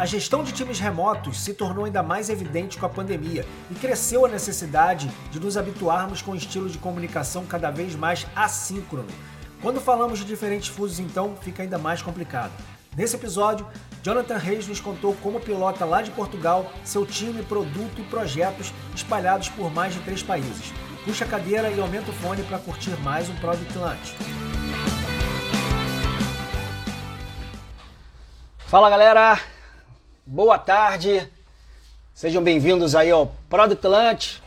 A gestão de times remotos se tornou ainda mais evidente com a pandemia e cresceu a necessidade de nos habituarmos com um estilo de comunicação cada vez mais assíncrono. Quando falamos de diferentes fusos, então, fica ainda mais complicado. Nesse episódio, Jonathan Reis nos contou como pilota lá de Portugal seu time, produto e projetos espalhados por mais de três países. Puxa a cadeira e aumenta o fone para curtir mais um Product Lunch. Fala galera, boa tarde, sejam bem-vindos aí ao Product Lunch,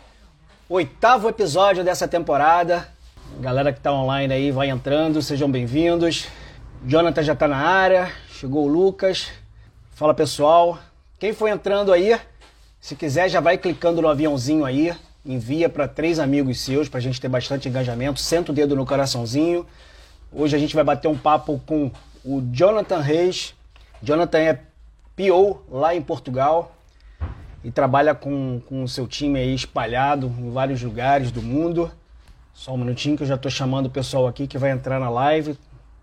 oitavo episódio dessa temporada. Galera que está online aí, vai entrando, sejam bem-vindos. Jonathan já está na área, chegou o Lucas. Fala pessoal, quem foi entrando aí, se quiser já vai clicando no aviãozinho aí, envia para três amigos seus para a gente ter bastante engajamento, senta o dedo no coraçãozinho. Hoje a gente vai bater um papo com o Jonathan Reis, Jonathan é PO lá em Portugal e trabalha com, com o seu time aí espalhado em vários lugares do mundo. Só um minutinho que eu já estou chamando o pessoal aqui que vai entrar na live.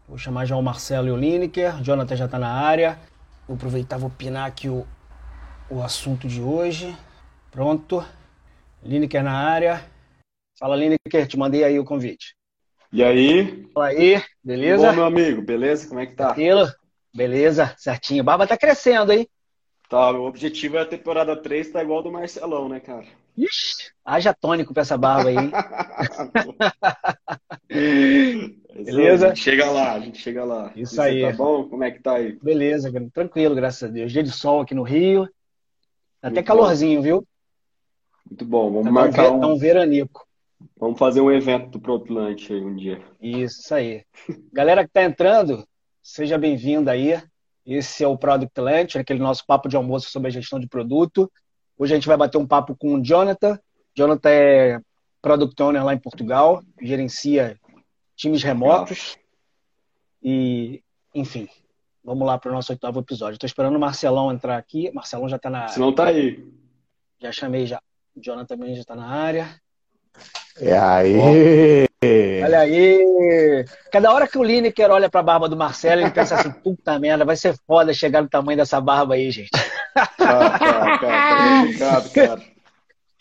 Vou chamar já o Marcelo e o Lineker. Jonathan já está na área. Vou aproveitar vou opinar aqui o, o assunto de hoje. Pronto. Lineker na área. Fala, Lineker, te mandei aí o convite. E aí? Fala aí, beleza? Bom, meu amigo, beleza? Como é que tá? Tranquilo? Beleza, certinho. Barba tá crescendo, hein? Tá, o objetivo é a temporada 3 tá igual do Marcelão, né, cara? Ixi, haja tônico pra essa barba aí. Beleza? A gente chega lá, a gente chega lá. Isso e aí. Tá bom? Como é que tá aí? Beleza, tranquilo, graças a Deus. Dia de sol aqui no Rio. Tá até calorzinho, bom. viu? Muito bom, vamos tá marcar um... Tá um veranico. Vamos fazer um evento do Protlante aí um dia. Isso aí. Galera que tá entrando, seja bem-vindo aí. Esse é o Product Lunch, aquele nosso papo de almoço sobre a gestão de produto. Hoje a gente vai bater um papo com o Jonathan. Jonathan é Product Owner lá em Portugal, gerencia times remotos. E, enfim, vamos lá para o nosso oitavo episódio. Estou esperando o Marcelão entrar aqui. Marcelão já está na área. Marcelão está aí. Já chamei já. O Jonathan também já está na área. E aí? Olha aí! Cada hora que o Lineker olha pra barba do Marcelo, ele pensa assim, puta merda, vai ser foda chegar no tamanho dessa barba aí, gente. Tá, tá, tá, tá complicado, cara.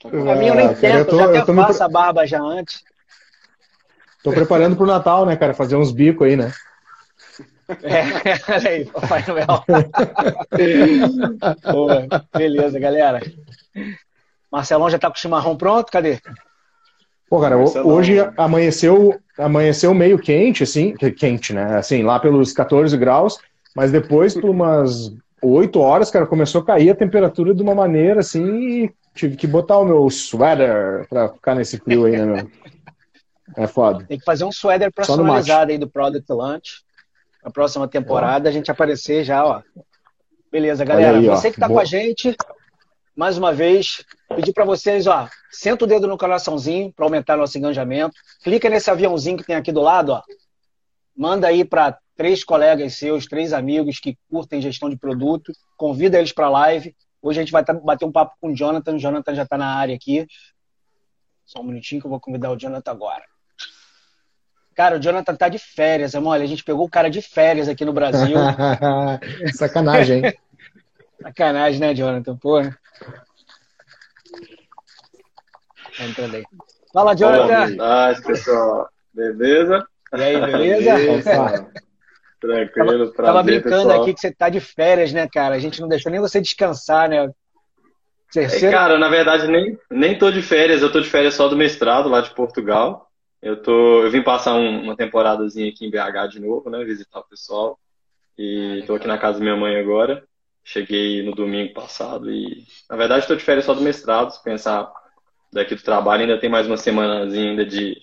Tá pra mim eu nem tento, eu, tô, já até faço me... a barba já antes. Tô preparando pro Natal, né, cara? Fazer uns bicos aí, né? É, olha aí, Papai Noel. Pô, beleza, galera. Marcelão já tá com o chimarrão pronto? Cadê? Pô, cara, hoje amanheceu, amanheceu meio quente, assim, quente, né? Assim, lá pelos 14 graus, mas depois, por umas 8 horas, cara, começou a cair a temperatura de uma maneira assim e tive que botar o meu sweater pra ficar nesse frio aí, né, meu? É foda. Tem que fazer um sweater personalizado aí do Product Lunch. Na próxima temporada, a gente aparecer já, ó. Beleza, galera. Aí, Você que tá Boa. com a gente, mais uma vez, pedir para vocês, ó, senta o dedo no coraçãozinho para aumentar nosso engajamento. Clica nesse aviãozinho que tem aqui do lado, ó. Manda aí para três colegas seus, três amigos que curtem gestão de produto, convida eles para a live. Hoje a gente vai bater um papo com o Jonathan. O Jonathan já está na área aqui. Só um minutinho que eu vou convidar o Jonathan agora. Cara, o Jonathan tá de férias, amor. A gente pegou o cara de férias aqui no Brasil. Sacanagem, hein? Sacanagem, né, Jonathan? Porra. Entrando aí. Fala, Jonathan. Boa pessoal. Beleza? E aí, beleza? beleza. Tranquilo, prazer, Tava brincando pessoal. aqui que você tá de férias, né, cara? A gente não deixou nem você descansar, né? Terceiro... É, cara, na verdade, nem, nem tô de férias. Eu tô de férias só do mestrado lá de Portugal. Eu, tô, eu vim passar um, uma temporadazinha aqui em BH de novo, né? Visitar o pessoal. E tô aqui na casa da minha mãe agora. Cheguei no domingo passado e, na verdade, estou de férias só do mestrado. Se pensar daqui do trabalho, ainda tem mais uma semanazinha ainda de,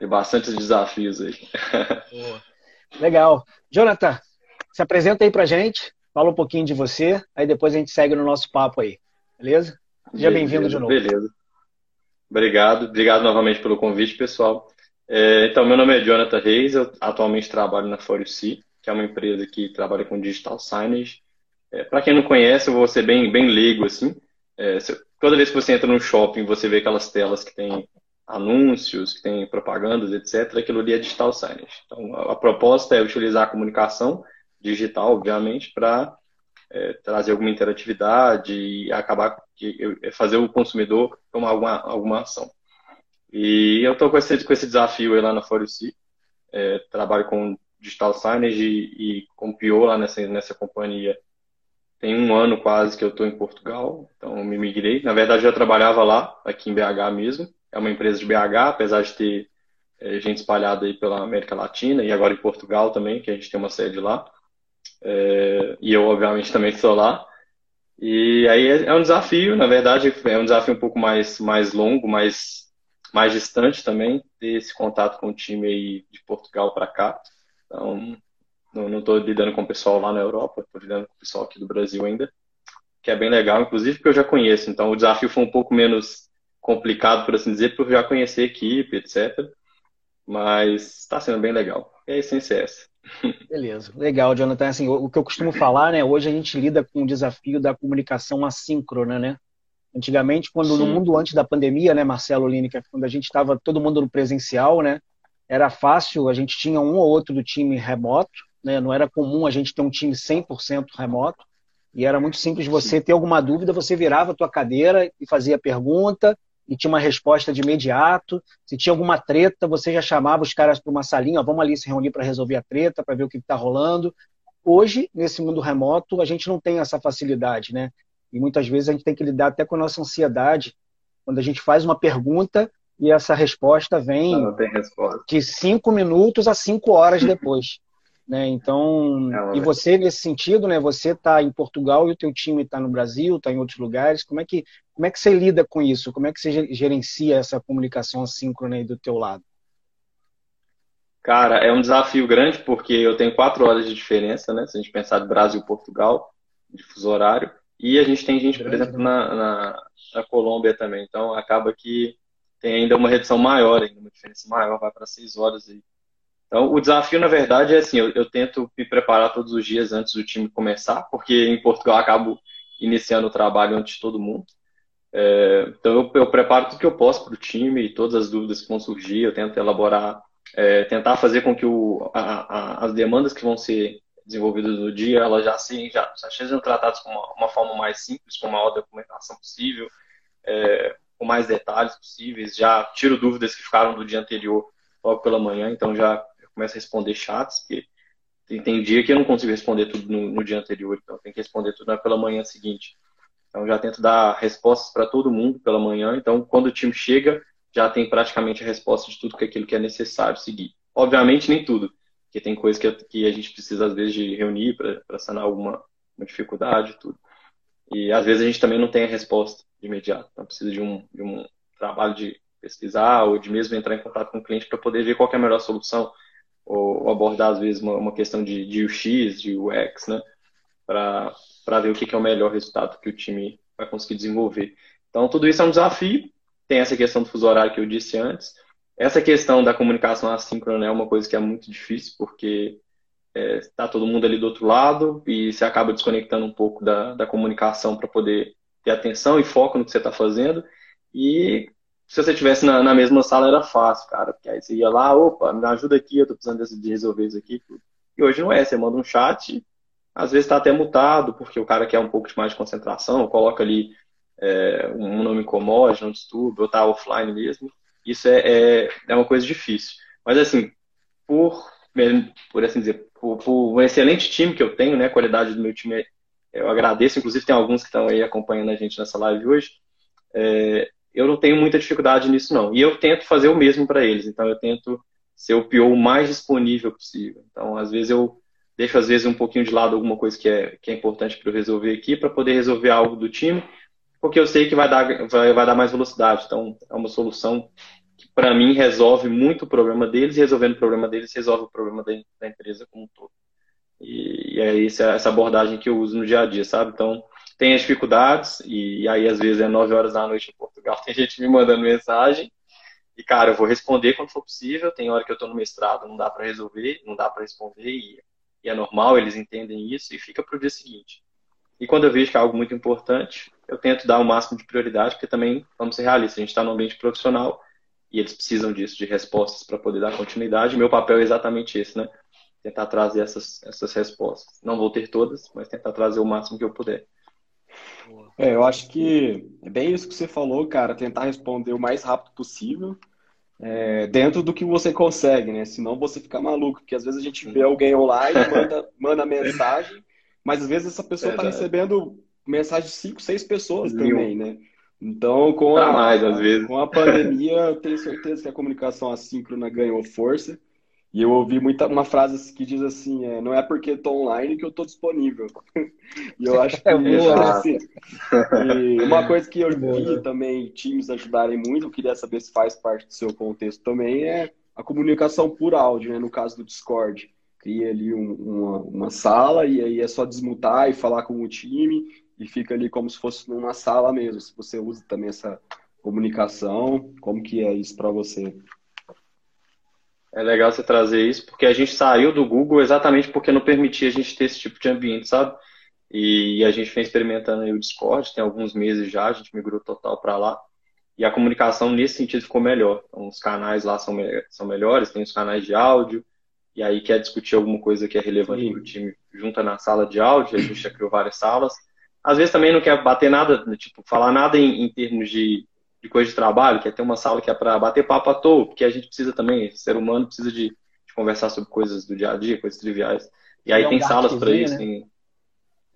de bastantes desafios aí. Legal. Jonathan, se apresenta aí pra gente, fala um pouquinho de você, aí depois a gente segue no nosso papo aí, beleza? Seja bem-vindo de novo. Beleza. Obrigado, obrigado novamente pelo convite, pessoal. É, então, meu nome é Jonathan Reis, eu atualmente trabalho na Foruci, que é uma empresa que trabalha com digital signage. É, Para quem não conhece, eu vou ser bem, bem leigo, assim. É, toda vez que você entra no shopping, você vê aquelas telas que tem anúncios, que tem propagandas, etc. Aquilo ali é digital signage. Então, a, a proposta é utilizar a comunicação digital, obviamente, para é, trazer alguma interatividade e acabar é, fazer o consumidor tomar alguma, alguma ação. E eu estou com esse, com esse desafio lá na Forest é, trabalho com digital signage e, e com PO lá nessa, nessa companhia tem um ano quase que eu estou em Portugal, então eu me migrei. Na verdade, eu já trabalhava lá, aqui em BH mesmo. É uma empresa de BH, apesar de ter é, gente espalhada aí pela América Latina e agora em Portugal também, que a gente tem uma sede lá. É, e eu, obviamente, também estou lá. E aí é, é um desafio, na verdade, é um desafio um pouco mais, mais longo, mais, mais distante também, ter esse contato com o time aí de Portugal para cá. Então, não estou lidando com o pessoal lá na Europa, estou lidando com o pessoal aqui do Brasil ainda, que é bem legal, inclusive porque eu já conheço. Então o desafio foi um pouco menos complicado, por assim dizer, por já conhecer a equipe, etc. Mas está sendo bem legal. E a essência é essa. Beleza, legal, Jonathan. Assim, o que eu costumo falar, né? Hoje a gente lida com o desafio da comunicação assíncrona, né? Antigamente, quando Sim. no mundo antes da pandemia, né, Marcelo Lineker, quando a gente estava todo mundo no presencial, né? Era fácil, a gente tinha um ou outro do time remoto, né? Não era comum a gente ter um time 100% remoto. E era muito simples você ter alguma dúvida, você virava a tua cadeira e fazia pergunta e tinha uma resposta de imediato. Se tinha alguma treta, você já chamava os caras para uma salinha, ó, vamos ali se reunir para resolver a treta, para ver o que está rolando. Hoje, nesse mundo remoto, a gente não tem essa facilidade, né? E muitas vezes a gente tem que lidar até com a nossa ansiedade. Quando a gente faz uma pergunta e essa resposta vem resposta. de cinco minutos a cinco horas depois. Né? Então, é, e você nesse sentido, né? Você está em Portugal e o teu time está no Brasil, está em outros lugares. Como é que como é que você lida com isso? Como é que você gerencia essa comunicação assíncrona aí do teu lado? Cara, é um desafio grande porque eu tenho quatro horas de diferença, né? Se a gente pensar de Brasil e Portugal, de fuso horário, e a gente tem gente, por exemplo, na, na, na Colômbia também. Então acaba que tem ainda uma redução maior, ainda uma diferença maior, vai para seis horas aí. Então, o desafio, na verdade, é assim: eu, eu, tento me preparar todos os dias antes do time começar, porque em Portugal eu acabo iniciando o trabalho antes de todo mundo. É, então, eu, eu, preparo tudo que eu posso para o time, todas as dúvidas que vão surgir, eu tento elaborar, é, tentar fazer com que o, a, a, as demandas que vão ser desenvolvidas no dia, elas já, já, já sejam tratadas com uma, uma, forma mais simples, com a maior documentação possível, é, com mais detalhes possíveis. Já tiro dúvidas que ficaram do dia anterior logo pela manhã, então já começo a responder chats, porque tem, tem dia que eu não consigo responder tudo no, no dia anterior, então tem que responder tudo pela manhã seguinte. Então já tento dar respostas para todo mundo pela manhã, então quando o time chega, já tem praticamente a resposta de tudo que aquilo que é necessário seguir. Obviamente nem tudo, porque tem coisas que, que a gente precisa às vezes de reunir para sanar alguma dificuldade tudo. E às vezes a gente também não tem a resposta de imediato, então precisa de um, de um trabalho de pesquisar ou de mesmo entrar em contato com o cliente para poder ver qual é a melhor solução ou, abordar, às vezes, uma, uma questão de, de UX, de UX, né? Para ver o que, que é o melhor resultado que o time vai conseguir desenvolver. Então, tudo isso é um desafio. Tem essa questão do fuso horário que eu disse antes. Essa questão da comunicação assíncrona é uma coisa que é muito difícil, porque está é, todo mundo ali do outro lado e você acaba desconectando um pouco da, da comunicação para poder ter atenção e foco no que você está fazendo. E se você estivesse na, na, mesma sala era fácil, cara, porque aí você ia lá, opa, me ajuda aqui, eu tô precisando de resolver isso aqui. E hoje não é, você manda um chat, às vezes está até mutado, porque o cara quer um pouco de mais de concentração, coloca ali é, um nome commode, não distúrbio, ou tá offline mesmo. Isso é, é, é, uma coisa difícil. Mas assim, por, por assim dizer, por, por, um excelente time que eu tenho, né, a qualidade do meu time, eu agradeço, inclusive tem alguns que estão aí acompanhando a gente nessa live hoje, é, eu não tenho muita dificuldade nisso, não. E eu tento fazer o mesmo para eles. Então, eu tento ser o PO mais disponível possível. Então, às vezes, eu deixo, às vezes, um pouquinho de lado alguma coisa que é, que é importante para eu resolver aqui, para poder resolver algo do time, porque eu sei que vai dar, vai, vai dar mais velocidade. Então, é uma solução que, para mim, resolve muito o problema deles, e resolvendo o problema deles, resolve o problema da, da empresa como um todo. E, e é essa, essa abordagem que eu uso no dia a dia, sabe? Então, tem as dificuldades, e aí às vezes é 9 horas da noite em Portugal, tem gente me mandando mensagem, e cara, eu vou responder quando for possível, tem hora que eu estou no mestrado, não dá para resolver, não dá para responder, e, e, é normal, eles entendem isso, e fica para o dia seguinte. E quando eu vejo que é algo muito importante, eu tento dar o máximo de prioridade, porque também, vamos ser realistas, a gente está no ambiente profissional, e eles precisam disso, de respostas para poder dar continuidade, meu papel é exatamente esse, né? tentar trazer essas, essas respostas. Não vou ter todas, mas tentar trazer o máximo que eu puder. É, eu acho que é bem isso que você falou, cara, tentar responder o mais rápido possível, é, dentro do que você consegue, né? Senão você fica maluco, porque às vezes a gente vê alguém online, manda, manda mensagem, mas às vezes essa pessoa está recebendo mensagem de cinco, seis pessoas também, né? Então, com a, mais, com a pandemia, eu tenho certeza que a comunicação assíncrona ganhou força. E eu ouvi muita, uma frase que diz assim, é, não é porque estou online que eu estou disponível. e eu acho que é boa, assim, e uma coisa que eu vi também times ajudarem muito, eu queria saber se faz parte do seu contexto também, é a comunicação por áudio, né? no caso do Discord. Cria ali um, uma, uma sala e aí é só desmutar e falar com o time e fica ali como se fosse numa sala mesmo. Se você usa também essa comunicação, como que é isso para você? É legal você trazer isso, porque a gente saiu do Google exatamente porque não permitia a gente ter esse tipo de ambiente, sabe? E a gente vem experimentando aí o Discord, tem alguns meses já, a gente migrou total para lá. E a comunicação nesse sentido ficou melhor. Então, os canais lá são, são melhores, tem os canais de áudio, e aí quer discutir alguma coisa que é relevante para o time, junta na sala de áudio, a gente já criou várias salas. Às vezes também não quer bater nada, tipo, falar nada em, em termos de de coisa de trabalho, que é ter uma sala que é para bater papo à toa, porque a gente precisa também, ser humano precisa de, de conversar sobre coisas do dia a dia, coisas triviais. E aí tem um salas para isso, né? tem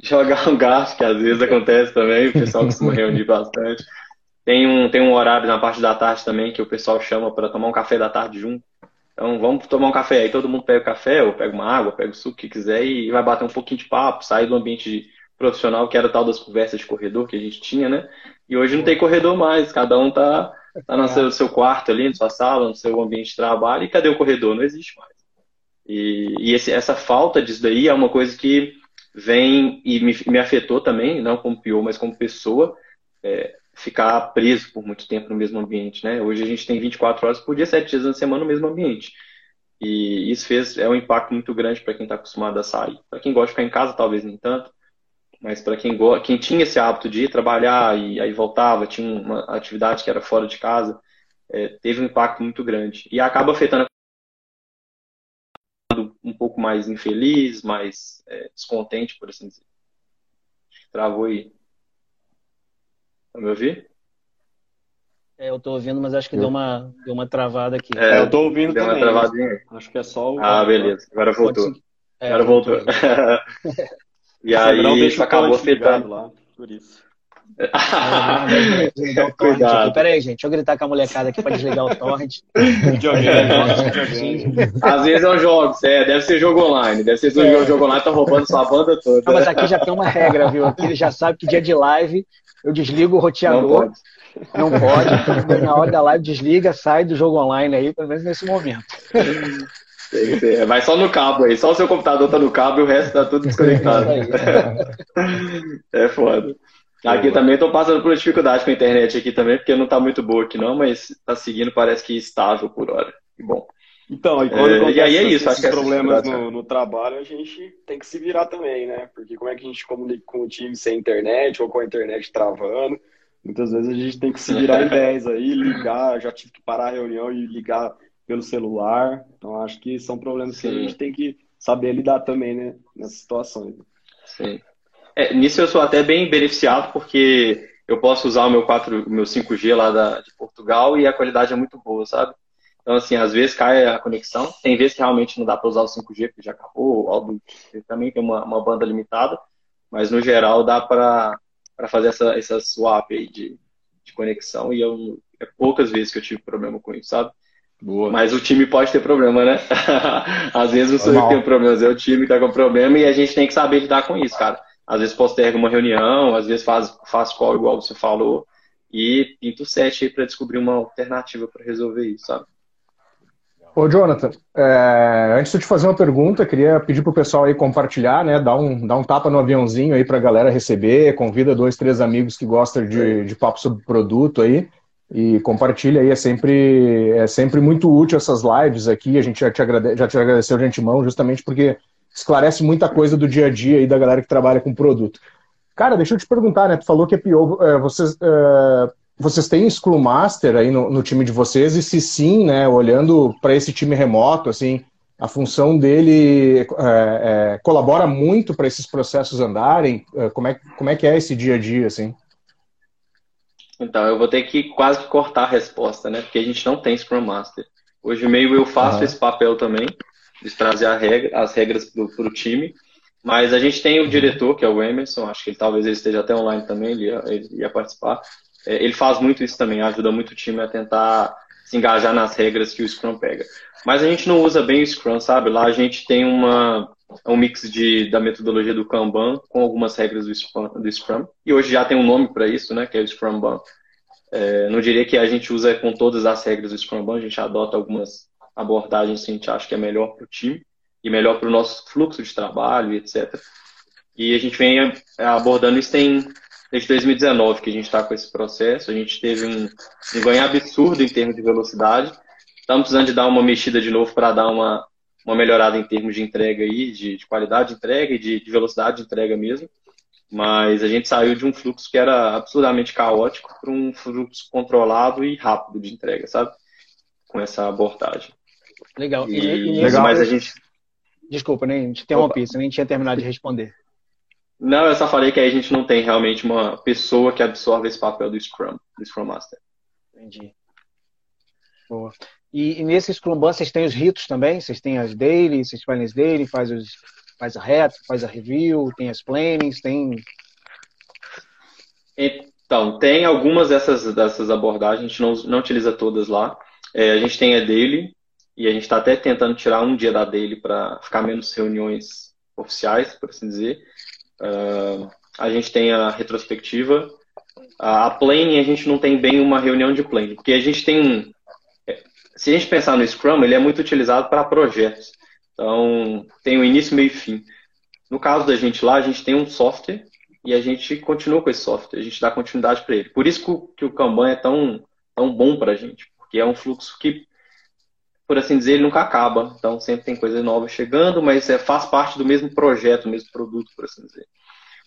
jogar um gato, que às vezes acontece também, o pessoal costuma reunir bastante. Tem um, tem um horário na parte da tarde também que o pessoal chama para tomar um café da tarde junto. Então vamos tomar um café. Aí todo mundo pega o café, ou pega uma água, pega o suco que quiser e vai bater um pouquinho de papo, sair do ambiente de, profissional, que era tal das conversas de corredor que a gente tinha, né? E hoje não tem corredor mais, cada um tá, tá no seu, seu quarto ali, na sua sala, no seu ambiente de trabalho, e cadê o corredor? Não existe mais. E, e esse, essa falta disso daí é uma coisa que vem e me, me afetou também, não como pior, mas como pessoa, é, ficar preso por muito tempo no mesmo ambiente, né? Hoje a gente tem 24 horas por dia, 7 dias na semana no mesmo ambiente. E isso fez é um impacto muito grande para quem está acostumado a sair. Para quem gosta de ficar em casa, talvez nem tanto. Mas para quem, quem tinha esse hábito de ir trabalhar e aí voltava, tinha uma atividade que era fora de casa, é, teve um impacto muito grande. E acaba afetando um pouco mais infeliz, mais é, descontente, por assim dizer. Travou aí. Tá me ouvir? É, eu tô ouvindo, mas acho que deu uma, deu uma travada aqui. É, eu tô ouvindo deu também. Uma travadinha. Acho que é só o. Ah, beleza. Agora voltou. É, Agora voltou. E aí isso acabou afetando. Lá, por isso. Cuidado. Pera aí, gente. Deixa eu gritar com a molecada aqui para desligar o torrent. Às vezes é um jogo, é, deve ser jogo online. Deve ser é. jogo online, tá roubando sua banda toda. Não, mas aqui já tem uma regra, viu? Aqui ele já sabe que dia de live eu desligo o roteador. Não pode. Não pode. Na hora da live desliga, sai do jogo online aí, pelo menos nesse momento. Vai só no cabo aí, só o seu computador tá no cabo e o resto tá tudo desconectado. é foda. Aqui também estou passando por dificuldade com a internet aqui também, porque não está muito boa aqui não, mas está seguindo, parece que estável por hora. Que bom. Então, e quando é, e aí é isso, esses problemas no, no, trabalho, a gente tem que se virar também, né? Porque como é que a gente comunica com o time sem internet ou com a internet travando? Muitas vezes a gente tem que se virar em 10 aí, ligar, já tive que parar a reunião e ligar pelo celular. Então, acho que são problemas Sim. que a gente tem que saber lidar também, né? Nessas situações. Sim. É, nisso eu sou até bem beneficiado, porque eu posso usar o meu 4, o meu 5G lá da, de Portugal e a qualidade é muito boa, sabe? Então, assim, às vezes cai a conexão. Tem vezes que realmente não dá para usar o 5G, porque já acabou. Algo, também tem uma, uma banda limitada. Mas, no geral, dá para fazer essa, essa swap aí de, de conexão. E eu, é poucas vezes que eu tive problema com isso, sabe? Boa. Mas o time pode ter problema, né? Às vezes o senhor tem problemas, é o time que tá com problema e a gente tem que saber lidar com isso, cara. Às vezes posterga uma reunião, às vezes faz, faz call igual você falou e pinta o set aí para descobrir uma alternativa para resolver isso, sabe? Ô, Jonathan, é, antes de te fazer uma pergunta, queria pedir pro pessoal aí compartilhar, né? Dar um, dar um tapa no aviãozinho aí pra galera receber, convida dois, três amigos que gostam de, de papo sobre produto aí e compartilha aí, é sempre, é sempre muito útil essas lives aqui, a gente já te, agrade, já te agradeceu de antemão, justamente porque esclarece muita coisa do dia a dia aí da galera que trabalha com produto. Cara, deixa eu te perguntar, né, tu falou que é pior, é, vocês, é, vocês têm Scrum Master aí no, no, time de vocês, e se sim, né, olhando para esse time remoto, assim, a função dele é, é, colabora muito para esses processos andarem? É, como é, como é que é esse dia a dia, assim? Então, eu vou ter que quase cortar a resposta, né? Porque a gente não tem Scrum Master. Hoje meio eu faço uhum. esse papel também, de trazer regra, as regras para o time. Mas a gente tem o diretor, que é o Emerson, acho que ele, talvez ele esteja até online também, ele ia, ele ia participar. É, ele faz muito isso também, ajuda muito o time a tentar se engajar nas regras que o Scrum pega. Mas a gente não usa bem o Scrum, sabe? Lá a gente tem uma, um mix de, da metodologia do Kanban com algumas regras do Scrum, do Scrum. E hoje já tem um nome para isso, né? Que é o Scrum. É, não diria que a gente usa com todas as regras do Scrum Ban, a gente adota algumas abordagens que a gente acha que é melhor para o time e melhor para o nosso fluxo de trabalho, etc. E a gente vem abordando isso tem desde 2019 que a gente está com esse processo. A gente teve um, um ganho absurdo em termos de velocidade. Estamos precisando de dar uma mexida de novo para dar uma, uma melhorada em termos de entrega aí, de, de qualidade de entrega e de, de, velocidade de entrega mesmo. Mas a gente saiu de um fluxo que era absurdamente caótico para um fluxo controlado e rápido de entrega, sabe? Com essa abordagem. Legal. E, e legal. Mas a gente. Desculpa, nem te interrompi, você nem tinha terminado de responder. Não, eu só falei que aí a gente não tem realmente uma pessoa que absorve esse papel do Scrum, do Scrum Master. Entendi. Boa. E, e nesse Scrum vocês têm os ritos também? Vocês têm as daily, vocês fazem as daily, faz, os, faz a reta, faz a review, tem as plannings, tem... Então, tem algumas dessas, dessas abordagens, a gente não, não utiliza todas lá. É, a gente tem a daily, e a gente está até tentando tirar um dia da daily para ficar menos reuniões oficiais, por assim dizer. Uh, a gente tem a retrospectiva. A planning, a gente não tem bem uma reunião de planning, porque a gente tem um. Se a gente pensar no Scrum, ele é muito utilizado para projetos. Então, tem o início, meio e fim. No caso da gente lá, a gente tem um software e a gente continua com esse software, a gente dá continuidade para ele. Por isso que o, Kanban é tão, tão bom para a gente, porque é um fluxo que, por assim dizer, ele nunca acaba. Então, sempre tem coisa nova chegando, mas é, faz parte do mesmo projeto, do mesmo produto, por assim dizer.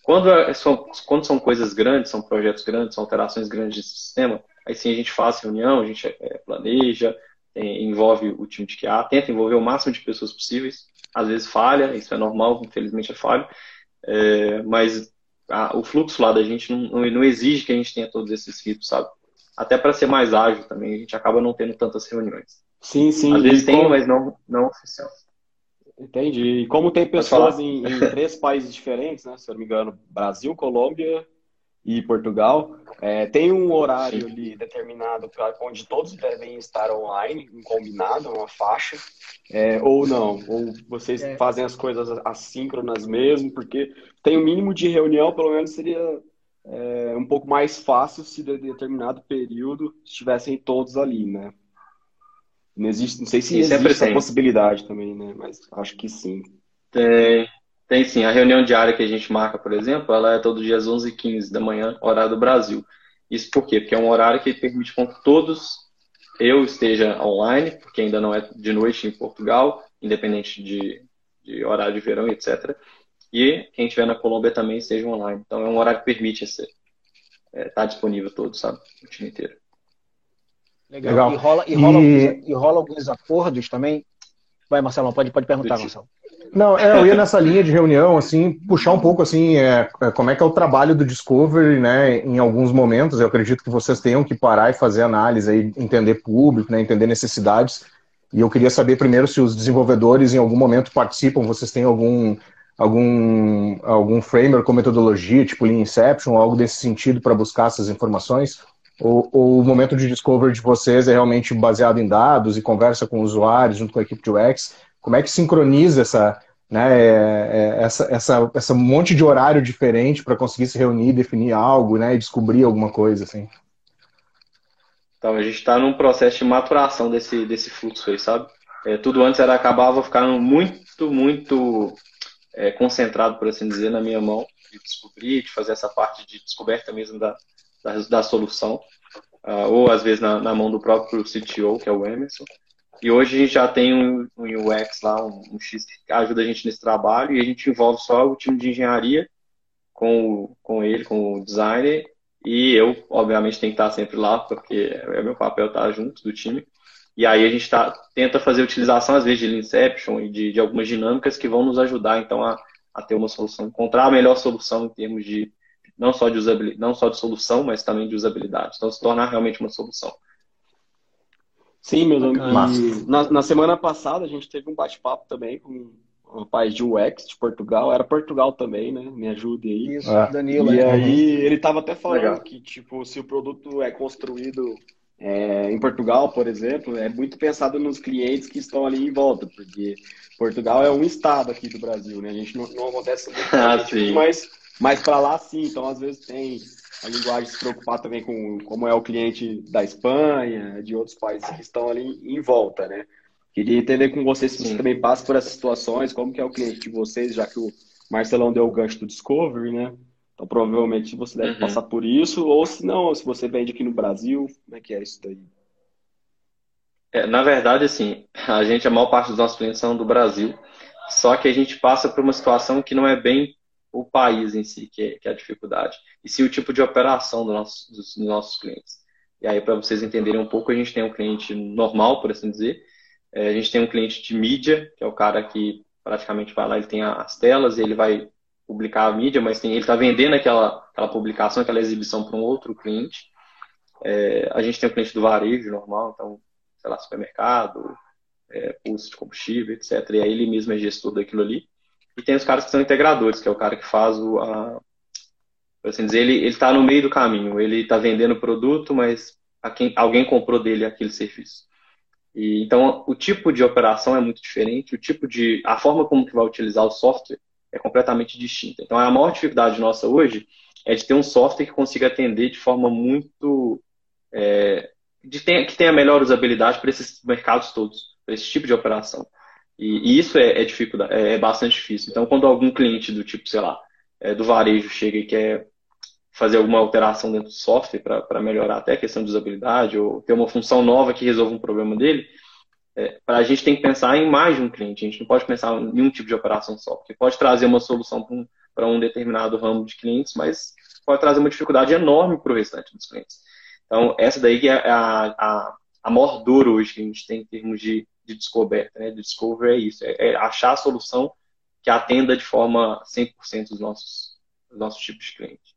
Quando é, são, quando são coisas grandes, são projetos grandes, são alterações grandes de sistema, aí sim a gente faz reunião, a gente é, planeja, é, envolve o time de QA, tenta envolver o máximo de pessoas possíveis. Às vezes falha, isso é normal, infelizmente é falho, é, mas a, o fluxo lá da gente não, não, exige que a gente tenha todos esses ritos, sabe? Até para ser mais ágil também, a gente acaba não tendo tantas reuniões. Sim, sim. Às vezes tem, como... mas não, não oficial. Entendi. E como tem pessoas em, em, três países diferentes, né? Se eu não me engano, Brasil, Colômbia e Portugal, é, tem um horário ali determinado para onde todos devem estar online, um combinado, uma faixa, é, ou não? Ou vocês é. fazem as coisas assíncronas mesmo, porque tem o um mínimo de reunião, pelo menos seria é, um pouco mais fácil se de determinado período estivessem todos ali, né? Não existe, não sei se existe essa tem. possibilidade também, né? Mas acho que sim. Tem, tem sim. A reunião diária que a gente marca, por exemplo, ela é todo dia às 11h15 da manhã, horário do Brasil. Isso por quê? Porque é um horário que permite com que todos eu esteja online, porque ainda não é de noite em Portugal, independente de, de horário de verão, etc. E quem estiver na Colômbia também esteja online. Então é um horário que permite estar é, tá disponível todo, sabe? O time inteiro. Legal. Legal. E, rola, e, rola e... Alguns, e rola alguns acordos também. Vai, Marcelo, pode, pode perguntar, Marcelo. Não, é, eu ia nessa linha de reunião, assim, puxar um pouco, assim, é, é, como é que é o trabalho do Discovery, né, em alguns momentos, eu acredito que vocês tenham que parar e fazer análise, aí, entender público, né, entender necessidades, e eu queria saber primeiro se os desenvolvedores em algum momento participam, vocês têm algum, algum, algum framework com metodologia, tipo Lean Inception, algo desse sentido para buscar essas informações, ou, ou, o momento de discovery de vocês é realmente baseado em dados e conversa com usuários junto com a equipe de UX? Como é que sincroniza essa, né, é, é, essa, essa, essa monte de horário diferente para conseguir se reunir, definir algo, né, e descobrir alguma coisa assim? Então, a gente está num processo de maturação desse, desse fluxo aí, sabe? É, tudo antes era acabava ficando muito, muito é, concentrado, por assim dizer, na minha mão, de descobrir, de fazer essa parte de descoberta mesmo da, da, da solução, uh, ou às vezes na, na, mão do próprio CTO, que é o Emerson. E hoje a gente já tem um, um UX lá, um, um, X que ajuda a gente nesse trabalho, e a gente envolve só o time de engenharia com, o, com ele, com o designer, e eu, obviamente, tenho que estar sempre lá, porque é meu papel estar junto do time. E aí a gente tá, tenta fazer utilização, às vezes, de Inception e de, de algumas dinâmicas que vão nos ajudar, então, a, a ter uma solução, encontrar a melhor solução em termos de não só de usabilidade, não só de solução, mas também de usabilidade. Então, se tornar realmente uma solução. Sim, meus amigos. Na, na, semana passada a gente teve um bate-papo também com um rapaz de UX de Portugal. Era Portugal também, né? Me ajude aí. Isso, é. Danilo. E é. aí ele estava até falando Legal. que, tipo, se o produto é construído é, em Portugal, por exemplo, é muito pensado nos clientes que estão ali em volta, porque Portugal é um estado aqui do Brasil, né? A gente não, não acontece muito, ah, mas, mas para lá sim. Então, às vezes tem a linguagem se preocupar também com como é o cliente da Espanha, de outros países que estão ali em volta, né? Queria entender com vocês se você também passa por essas situações, como que é o cliente de vocês, já que o Marcelão deu o gancho do Discovery, né? Então provavelmente você deve uhum. passar por isso, ou se não, se você vende aqui no Brasil, como é que é isso daí? É, na verdade, assim, a gente, a maior parte dos nossos clientes são do Brasil, só que a gente passa por uma situação que não é bem o país em si que é, que é a dificuldade, e sim o tipo de operação do nosso, dos nossos clientes. E aí, para vocês entenderem um pouco, a gente tem um cliente normal, por assim dizer, é, a gente tem um cliente de mídia, que é o cara que praticamente vai lá, ele tem as telas, ele vai publicar a mídia, mas tem, ele está vendendo aquela, aquela publicação, aquela exibição para um outro cliente. É, a gente tem o cliente do varejo normal, então, sei lá, supermercado, é, de combustível, etc. E aí ele mesmo é gestor daquilo ali. E tem os caras que são integradores, que é o cara que faz o. A, assim dizer, ele está no meio do caminho. Ele está vendendo o produto, mas quem, alguém comprou dele aquele serviço. E, então, o tipo de operação é muito diferente, o tipo de. a forma como que vai utilizar o software é completamente distinta. Então, a maior dificuldade nossa hoje é de ter um software que consiga atender de forma muito. É, de ter, que tenha melhor usabilidade para esses mercados todos, para esse tipo de operação. E, e isso é, é, dificuldade, é, é, bastante difícil. Então, quando algum cliente do tipo, sei lá, é, do varejo chega e quer fazer alguma alteração dentro do software para melhorar até a questão de usabilidade ou ter uma função nova que resolva um problema dele, é, a gente tem que pensar em mais de um cliente. A gente não pode pensar em um tipo de operação só, porque pode trazer uma solução para um, um, determinado ramo de clientes, mas pode trazer uma dificuldade enorme para o restante dos clientes. Então, essa daí é a, a, a maior dor hoje que a gente tem em termos de de descoberta, né? De discovery é isso, é, é achar a solução que atenda de forma 100% os nossos, os nossos tipos de clientes.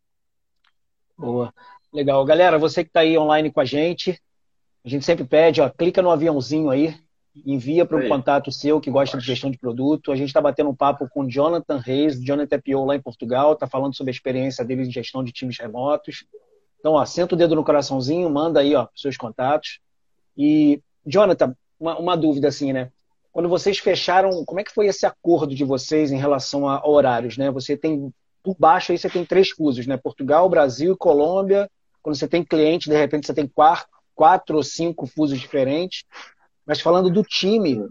Boa. Legal. Galera, você que está aí online com a gente, a gente sempre pede, ó, clica no aviãozinho aí, envia para um contato seu que gosta de gestão de produto. A gente está batendo um papo com o Jonathan Reis, Jonathan Pio lá em Portugal, está falando sobre a experiência dele em gestão de times remotos. Então, ó, senta o dedo no coraçãozinho, manda aí, ó, seus contatos. E, Jonathan, uma, uma dúvida assim, né? Quando vocês fecharam, como é que foi esse acordo de vocês em relação a horários, né? Você tem por baixo aí você tem três fusos, né? Portugal, Brasil e Colômbia. Quando você tem cliente, de repente você tem quatro, quatro ou cinco fusos diferentes. Mas falando do time,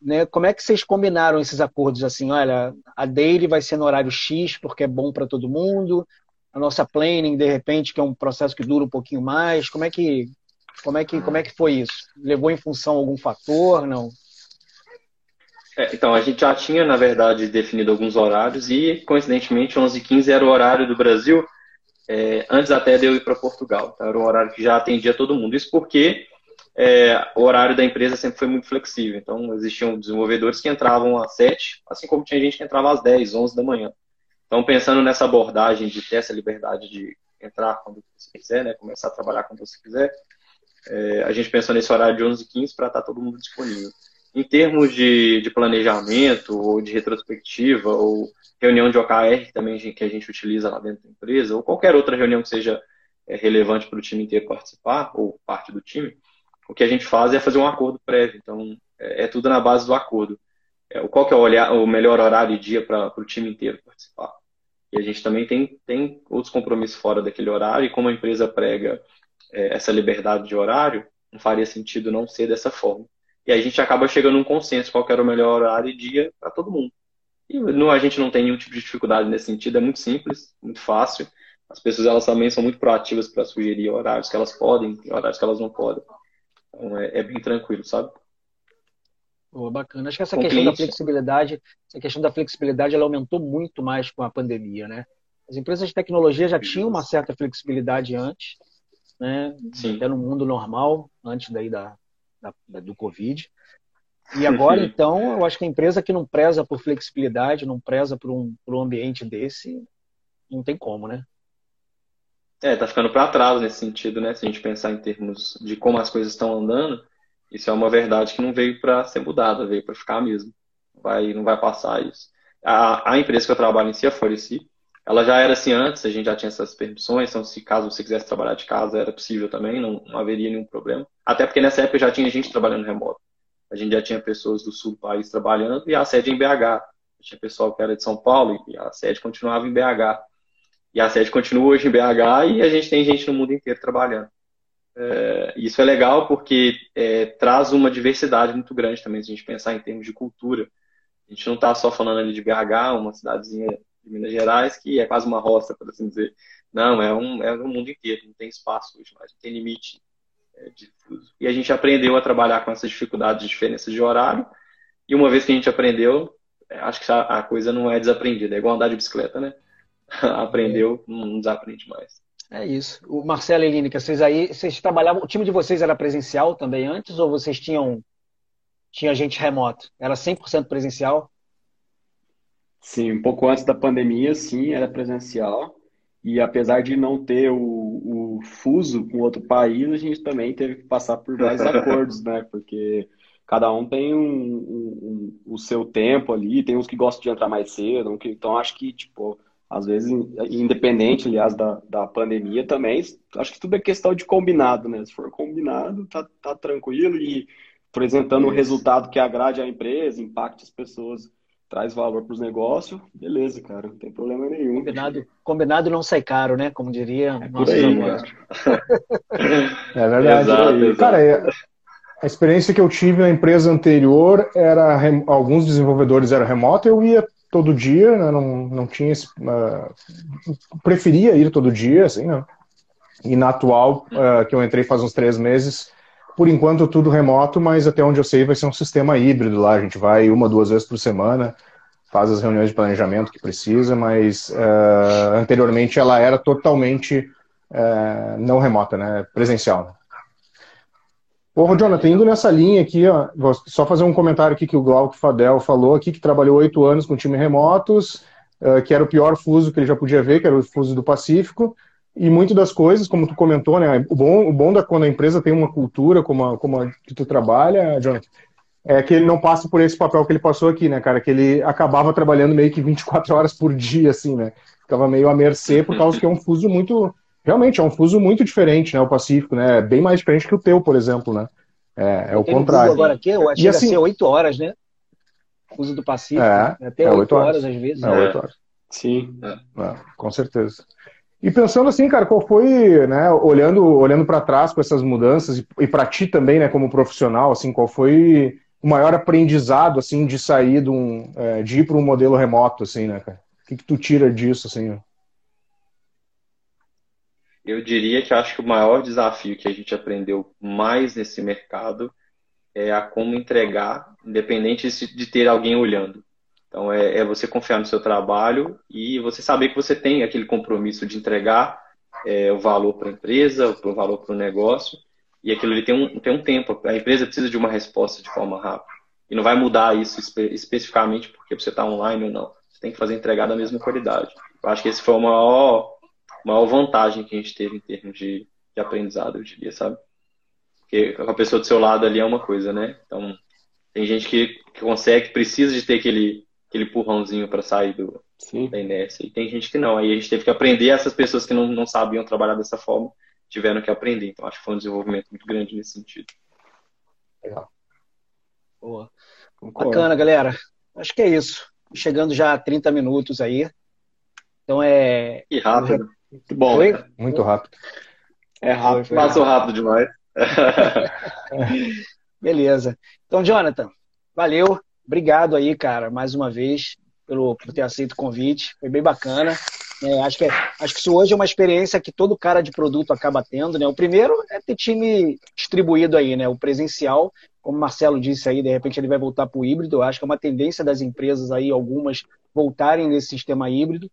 né? Como é que vocês combinaram esses acordos assim? Olha, a daily vai ser no horário X porque é bom para todo mundo. A nossa planning, de repente, que é um processo que dura um pouquinho mais. Como é que como é que, como é que foi isso? Levou em função algum fator, não? É, então, a gente já tinha, na verdade, definido alguns horários e, coincidentemente, 11h15 era o horário do Brasil, é, antes até de eu ir para Portugal. Então, era um horário que já atendia todo mundo. Isso porque é, o horário da empresa sempre foi muito flexível. Então, existiam desenvolvedores que entravam às 7, assim como tinha gente que entrava às 10, 11 da manhã. Então, pensando nessa abordagem de ter essa liberdade de entrar quando você quiser, né, começar a trabalhar quando você quiser, é, a gente pensou nesse horário de 11 h 15 para estar todo mundo disponível. Em termos de, de, planejamento, ou de retrospectiva, ou reunião de OKR também que a gente utiliza lá dentro da empresa, ou qualquer outra reunião que seja é, relevante para o time inteiro participar, ou parte do time, o que a gente faz é fazer um acordo prévio. Então, é, é tudo na base do acordo. É, qual que é o, olhar, o melhor horário e dia para o time inteiro participar. E a gente também tem, tem outros compromissos fora daquele horário, e como a empresa prega é, essa liberdade de horário, não faria sentido não ser dessa forma. E a gente acaba chegando num consenso qual era o melhor horário e dia para todo mundo. E no, a gente não tem nenhum tipo de dificuldade nesse sentido, é muito simples, muito fácil. As pessoas elas também são muito proativas para sugerir horários que elas podem e horários que elas não podem. Então é, é bem tranquilo, sabe? Oh, bacana. Acho que essa com questão cliente. da flexibilidade, essa questão da flexibilidade, ela aumentou muito mais com a pandemia, né? As empresas de tecnologia já tinham uma certa flexibilidade antes, né? Sim. Até no mundo normal, antes daí da, da, do Covid. E agora, então, eu acho que a empresa que não preza por flexibilidade, não preza por um, por um ambiente desse, não tem como, né? É, tá ficando para trás nesse sentido, né? Se a gente pensar em termos de como as coisas estão andando, isso é uma verdade que não veio para ser mudada, veio para ficar mesmo. Vai, não vai passar isso. A, a empresa que eu trabalho em si, a Foreci, ela já era assim antes, a gente já tinha essas permissões, então se caso você quisesse trabalhar de casa, era possível também, não, não haveria nenhum problema. Até porque nessa época já tinha gente trabalhando remoto. A gente já tinha pessoas do sul do país trabalhando e a sede em BH. Tinha pessoal que era de São Paulo e a sede continuava em BH. E a sede continua hoje em BH e a gente tem gente no mundo inteiro trabalhando. É, isso é legal porque é, traz uma diversidade muito grande também, se a gente pensar em termos de cultura. A gente não está só falando ali de BH, uma cidadezinha de Minas Gerais, que é quase uma roça, por assim dizer. Não, é um, é um mundo inteiro, não tem espaço hoje mais, não tem limite é, difuso. E a gente aprendeu a trabalhar com essas dificuldades de diferença de horário, e uma vez que a gente aprendeu, é, acho que a coisa não é desaprendida, é igual andar de bicicleta, né? aprendeu, não desaprende mais. É isso. O Marcelo e Línica, vocês aí, vocês trabalhavam, o time de vocês era presencial também antes ou vocês tinham tinha gente remoto? Era 100% presencial? Sim, um pouco antes da pandemia, sim, era presencial. E apesar de não ter o, o fuso com outro país, a gente também teve que passar por vários acordos, né? Porque cada um tem um, um, um, o seu tempo ali, tem uns que gostam de entrar mais cedo, então acho que, tipo, às vezes, independente, aliás, da, da pandemia também, acho que tudo é questão de combinado, né? Se for combinado, tá, tá tranquilo e apresentando o resultado que agrade a empresa, impacte as pessoas, traz valor para os negócios, beleza, cara, não tem problema nenhum. Combinado, combinado não sai caro, né? Como diria é nosso aí, É verdade. Exato, exato. Cara, é, a experiência que eu tive na empresa anterior era alguns desenvolvedores eram remoto, eu ia todo dia, né? não, não tinha uh, preferia ir todo dia, assim, né? E na atual, uh, que eu entrei faz uns três meses, por enquanto tudo remoto, mas até onde eu sei vai ser um sistema híbrido lá. A gente vai uma, duas vezes por semana, faz as reuniões de planejamento que precisa, mas uh, anteriormente ela era totalmente não remota, né? Presencial. Ô, Jonathan, indo nessa linha aqui, ó, vou só fazer um comentário aqui que o Glauco Fadel falou aqui, que trabalhou oito anos com time remotos, uh, que era o pior fuso que ele já podia ver, que era o fuso do Pacífico, e muito das coisas, como tu comentou, né, o bom, o bom da quando a empresa tem uma cultura como a, como a que tu trabalha, Jonathan, é que ele não passa por esse papel que ele passou aqui, né, cara, que ele acabava trabalhando meio que 24 horas por dia, assim, né, ficava meio à mercê por causa que é um fuso muito realmente é um fuso muito diferente, né? O Pacífico, né? É bem mais diferente que o teu, por exemplo, né? É, é o contrário. agora aqui, eu achei assim, ser 8 horas, né? Fuso do Pacífico. É, né? até é 8 horas. horas. às vezes. É, né? 8 horas. Sim. É, com certeza. E pensando assim, cara, qual foi, né, olhando, olhando para trás com essas mudanças e, e para ti também, né, como profissional, assim, qual foi o maior aprendizado, assim, de sair de um, é, de ir para um modelo remoto, assim, né, cara? O que, que tu tira disso, assim? Eu diria que acho que o maior desafio que a gente aprendeu mais nesse mercado é a como entregar, independente de ter alguém olhando. Então, é, é você confiar no seu trabalho e você saber que você tem aquele compromisso de entregar é, o valor para a empresa, o valor para o negócio, e aquilo ali tem um, tem um tempo. A empresa precisa de uma resposta de forma rápida. E não vai mudar isso espe especificamente porque você está online ou não. Você tem que fazer entregar da mesma qualidade. Eu acho que esse foi o maior maior vantagem que a gente teve em termos de, de aprendizado, eu diria, sabe? Porque a pessoa do seu lado ali é uma coisa, né? Então, tem gente que, que consegue, precisa de ter aquele, aquele empurrãozinho para sair do, Sim. da inércia. E tem gente que não. Aí a gente teve que aprender, essas pessoas que não, não sabiam trabalhar dessa forma tiveram que aprender. Então, acho que foi um desenvolvimento muito grande nesse sentido. Legal. Boa. Concordo. Bacana, galera. Acho que é isso. Chegando já a 30 minutos aí. Então é. Que rápido. Muito bom. Foi? Muito rápido. É rápido. Foi, Passou rápido demais. Beleza. Então, Jonathan, valeu. Obrigado aí, cara, mais uma vez, pelo, por ter aceito o convite. Foi bem bacana. É, acho, que, acho que isso hoje é uma experiência que todo cara de produto acaba tendo, né? O primeiro é ter time distribuído aí, né? O presencial, como o Marcelo disse aí, de repente ele vai voltar para o híbrido. Eu acho que é uma tendência das empresas aí, algumas, voltarem nesse sistema híbrido.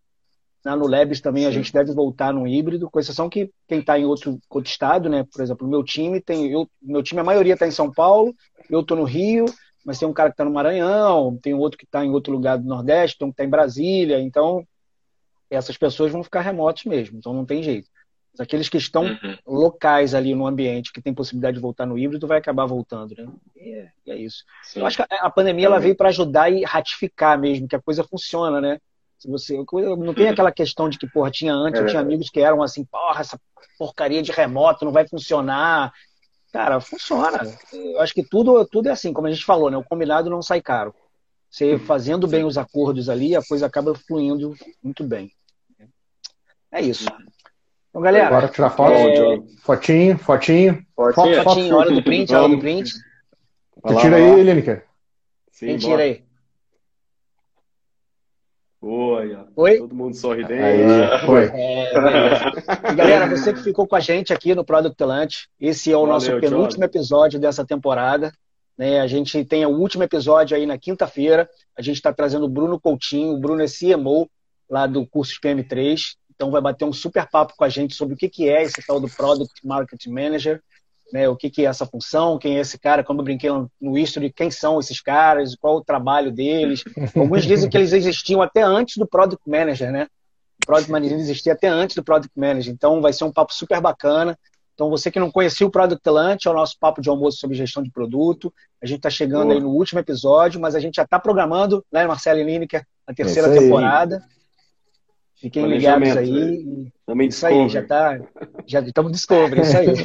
Na no Labs também Sim. a gente deve voltar no híbrido, com exceção que quem está em outro, outro estado, né? Por exemplo, o meu time tem. Eu, meu time, a maioria está em São Paulo, eu estou no Rio, mas tem um cara que está no Maranhão, tem outro que está em outro lugar do Nordeste, tem um que está em Brasília, então essas pessoas vão ficar remotos mesmo, então não tem jeito. Mas aqueles que estão uhum. locais ali no ambiente, que tem possibilidade de voltar no híbrido, vai acabar voltando, né? E é, é isso. Sim. Eu acho que a pandemia ela veio para ajudar e ratificar mesmo que a coisa funciona, né? Se você não tem aquela questão de que porra tinha antes, é eu tinha amigos que eram assim, porra, essa porcaria de remoto não vai funcionar. Cara, funciona. Eu acho que tudo, tudo é assim, como a gente falou, né? O combinado não sai caro. Você fazendo bem os acordos ali, a coisa acaba fluindo muito bem. É isso. Então, galera. Bora tirar foto. É... Fotinho, fotinho. Fotinho, fotinho, hora do print, hora do print. Você tira aí, Lineker. Quem tira aí? Oi, Oi? Todo mundo sorridente. Aí, foi. É, galera, você que ficou com a gente aqui no Product Lunch, esse é o Valeu, nosso penúltimo episódio dessa temporada. Né? A gente tem o último episódio aí na quinta-feira. A gente está trazendo o Bruno Coutinho. O Bruno é CMO lá do curso PM3. Então vai bater um super papo com a gente sobre o que, que é esse tal do Product Market Manager, né? o que, que é essa função, quem é esse cara, como eu brinquei no history, quem são esses caras, qual o trabalho deles. Alguns dizem que eles existiam até antes do Product Manager, né? O Product Manager existia até antes do Product Manager. Então vai ser um papo super bacana. Então, você que não conhecia o Product Lunch, é o nosso papo de almoço sobre gestão de produto. A gente está chegando Boa. aí no último episódio, mas a gente já está programando, né, Marcelo e Lineker, a terceira temporada. Fiquem ligados aí. Também isso aí, já tá. Já estamos descobrindo, isso aí.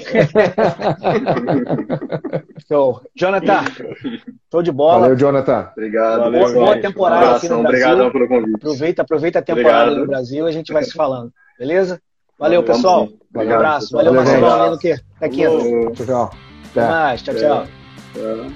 Show. Jonathan, show de bola. Valeu, Jonathan. Obrigado. Valeu, boa, boa temporada um aqui no Brasil. Obrigado pelo convite. Aproveita, aproveita a temporada Obrigado. no Brasil e a gente vai se falando. Beleza? Valeu, Valeu pessoal. Um abraço. Valeu, Valeu Marcelo. Valeu, Aqui. Tchau, tchau. Até mais. Tchau, tchau. tchau.